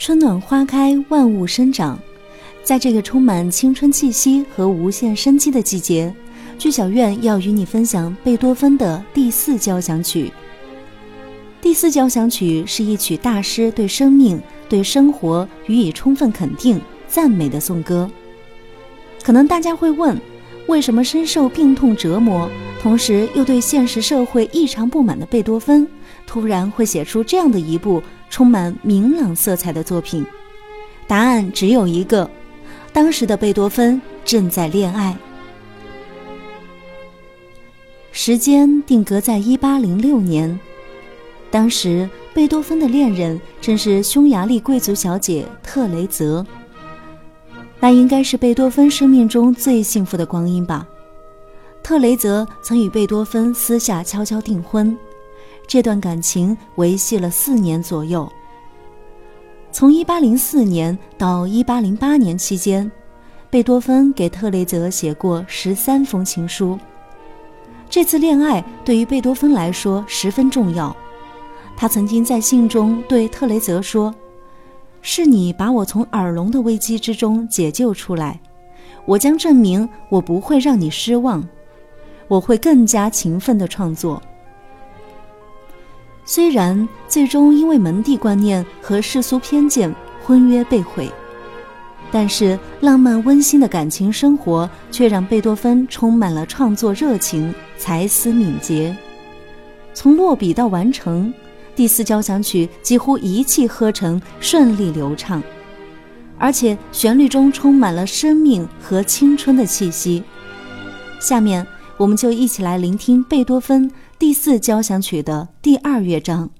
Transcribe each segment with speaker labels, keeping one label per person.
Speaker 1: 春暖花开，万物生长。在这个充满青春气息和无限生机的季节，剧小院要与你分享贝多芬的第四交响曲。第四交响曲是一曲大师对生命、对生活予以充分肯定、赞美的颂歌。可能大家会问，为什么深受病痛折磨，同时又对现实社会异常不满的贝多芬，突然会写出这样的一部？充满明朗色彩的作品，答案只有一个：当时的贝多芬正在恋爱。时间定格在一八零六年，当时贝多芬的恋人正是匈牙利贵族小姐特雷泽。那应该是贝多芬生命中最幸福的光阴吧。特雷泽曾与贝多芬私下悄悄订婚。这段感情维系了四年左右。从1804年到1808年期间，贝多芬给特雷泽写过十三封情书。这次恋爱对于贝多芬来说十分重要。他曾经在信中对特雷泽说：“是你把我从耳聋的危机之中解救出来，我将证明我不会让你失望，我会更加勤奋地创作。”虽然最终因为门第观念和世俗偏见，婚约被毁，但是浪漫温馨的感情生活却让贝多芬充满了创作热情，才思敏捷。从落笔到完成，第四交响曲几乎一气呵成，顺利流畅，而且旋律中充满了生命和青春的气息。下面，我们就一起来聆听贝多芬。第四交响曲的第二乐章。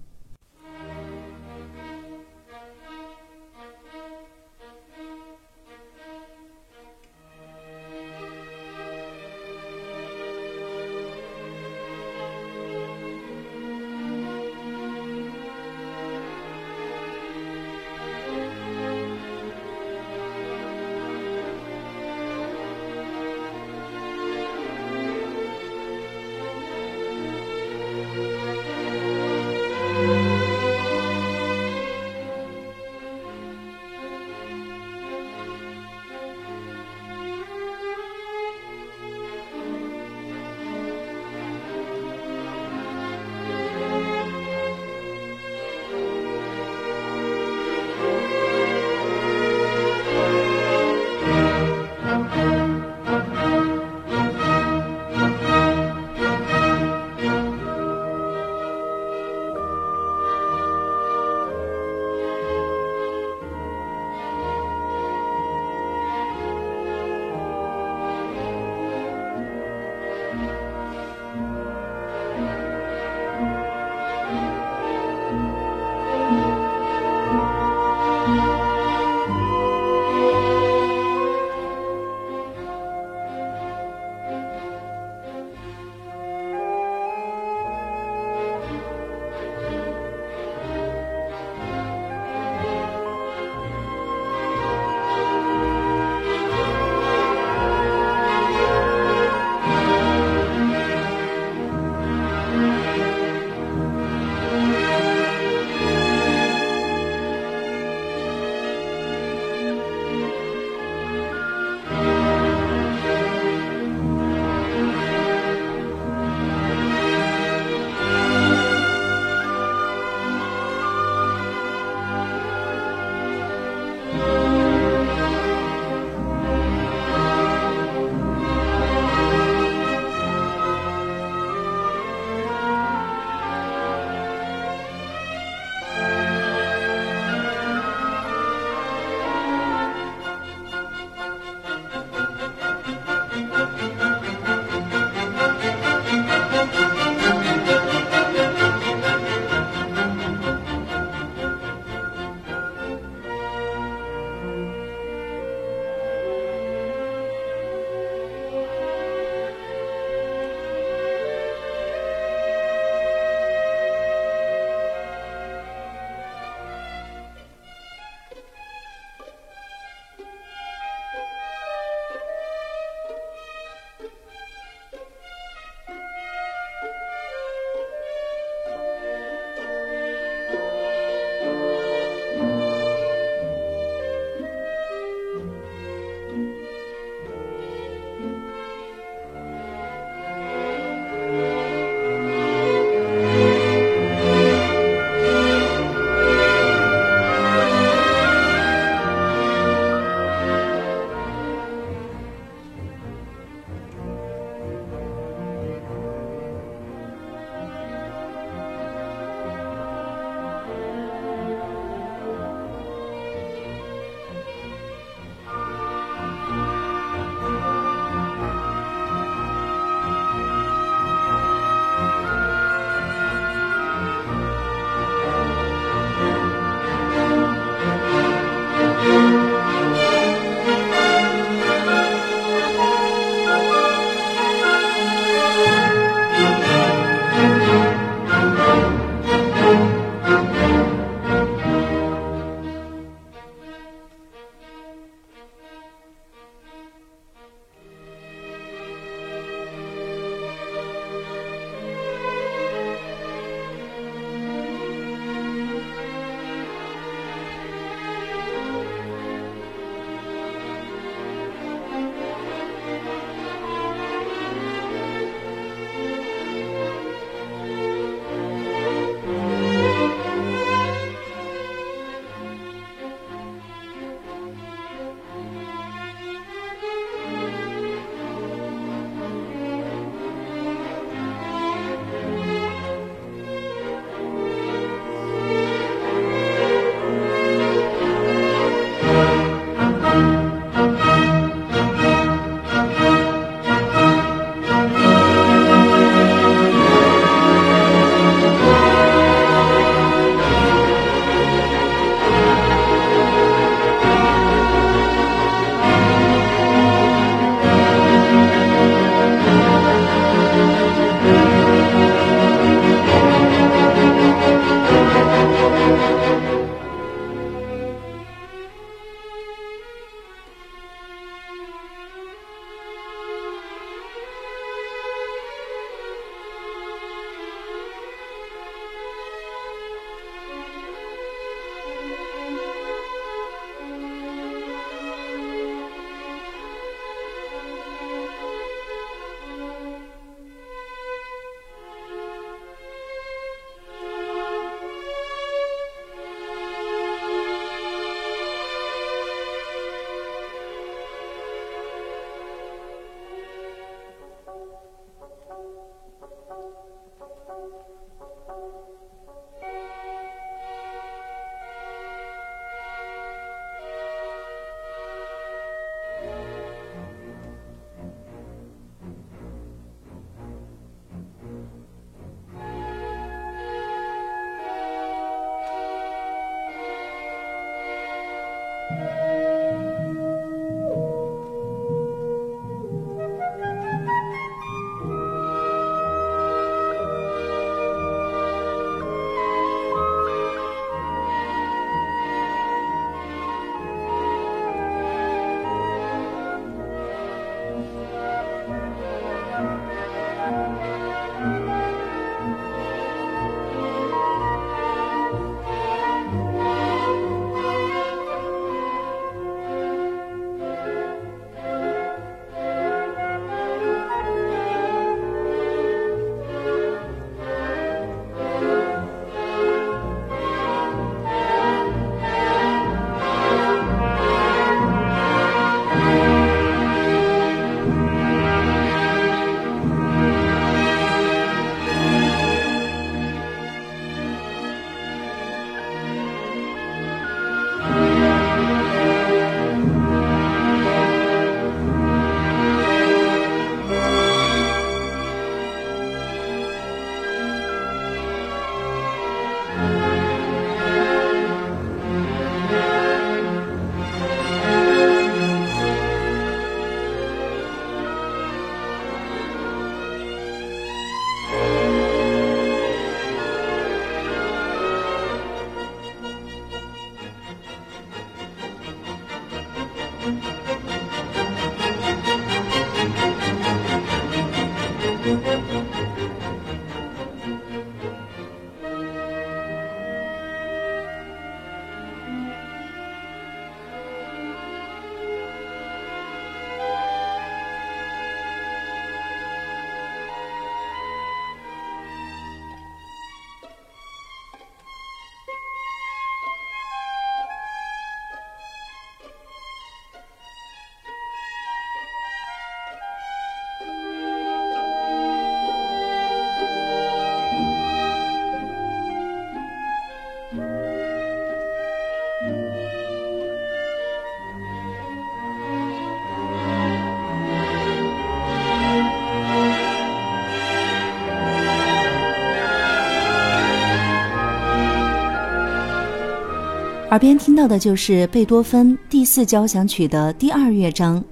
Speaker 1: 耳边听到的就是贝多芬第四交响曲的第二乐章，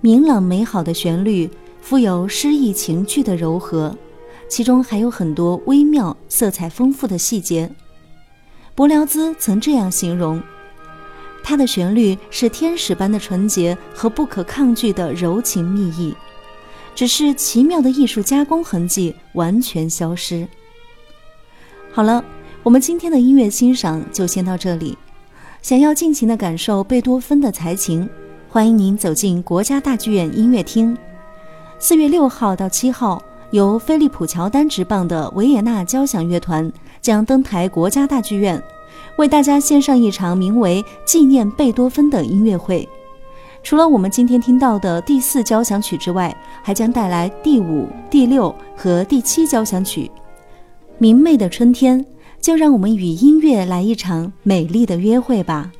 Speaker 1: 明朗美好的旋律，富有诗意情趣的柔和，其中还有很多微妙、色彩丰富的细节。柏辽兹曾这样形容：它的旋律是天使般的纯洁和不可抗拒的柔情蜜意，只是奇妙的艺术加工痕迹完全消失。好了。我们今天的音乐欣赏就先到这里。想要尽情的感受贝多芬的才情，欢迎您走进国家大剧院音乐厅。四月六号到七号，由菲利普乔丹执棒的维也纳交响乐团将登台国家大剧院，为大家献上一场名为《纪念贝多芬》的音乐会。除了我们今天听到的第四交响曲之外，还将带来第五、第六和第七交响曲。明媚的春天。就让我们与音乐来一场美丽的约会吧。